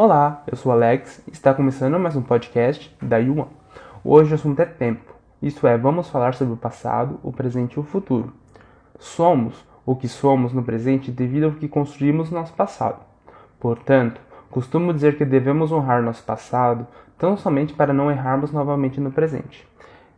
Olá, eu sou Alex e está começando mais um podcast da Yuan. Hoje o assunto é tempo, isto é, vamos falar sobre o passado, o presente e o futuro. Somos o que somos no presente devido ao que construímos no nosso passado. Portanto, costumo dizer que devemos honrar nosso passado tão somente para não errarmos novamente no presente.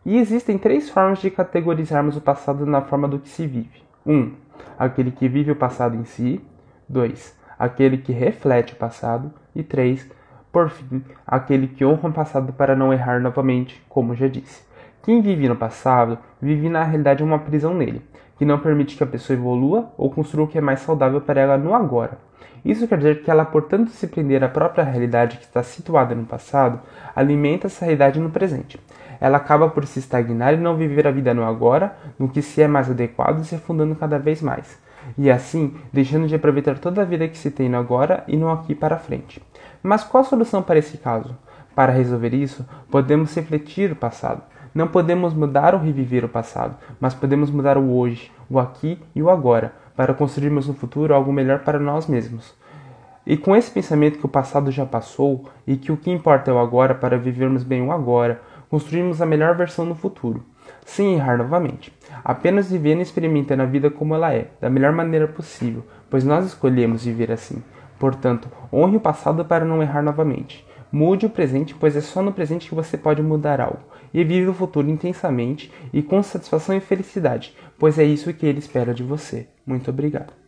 E existem três formas de categorizarmos o passado na forma do que se vive. 1. Um, aquele que vive o passado em si. 2 aquele que reflete o passado, e 3. Por fim, aquele que honra o passado para não errar novamente, como já disse. Quem vive no passado vive na realidade uma prisão nele, que não permite que a pessoa evolua ou construa o que é mais saudável para ela no agora. Isso quer dizer que ela, por tanto se prender à própria realidade que está situada no passado, alimenta essa realidade no presente. Ela acaba por se estagnar e não viver a vida no agora, no que se é mais adequado se afundando cada vez mais e assim deixando de aproveitar toda a vida que se tem no agora e no aqui para frente. Mas qual a solução para esse caso? Para resolver isso, podemos refletir o passado. Não podemos mudar ou reviver o passado, mas podemos mudar o hoje, o aqui e o agora, para construirmos no futuro algo melhor para nós mesmos. E com esse pensamento que o passado já passou e que o que importa é o agora para vivermos bem o agora, construirmos a melhor versão no futuro sem errar novamente, apenas vivendo e experimentando a vida como ela é, da melhor maneira possível, pois nós escolhemos viver assim. Portanto, honre o passado para não errar novamente. Mude o presente, pois é só no presente que você pode mudar algo. E vive o futuro intensamente e com satisfação e felicidade, pois é isso que ele espera de você. Muito obrigado.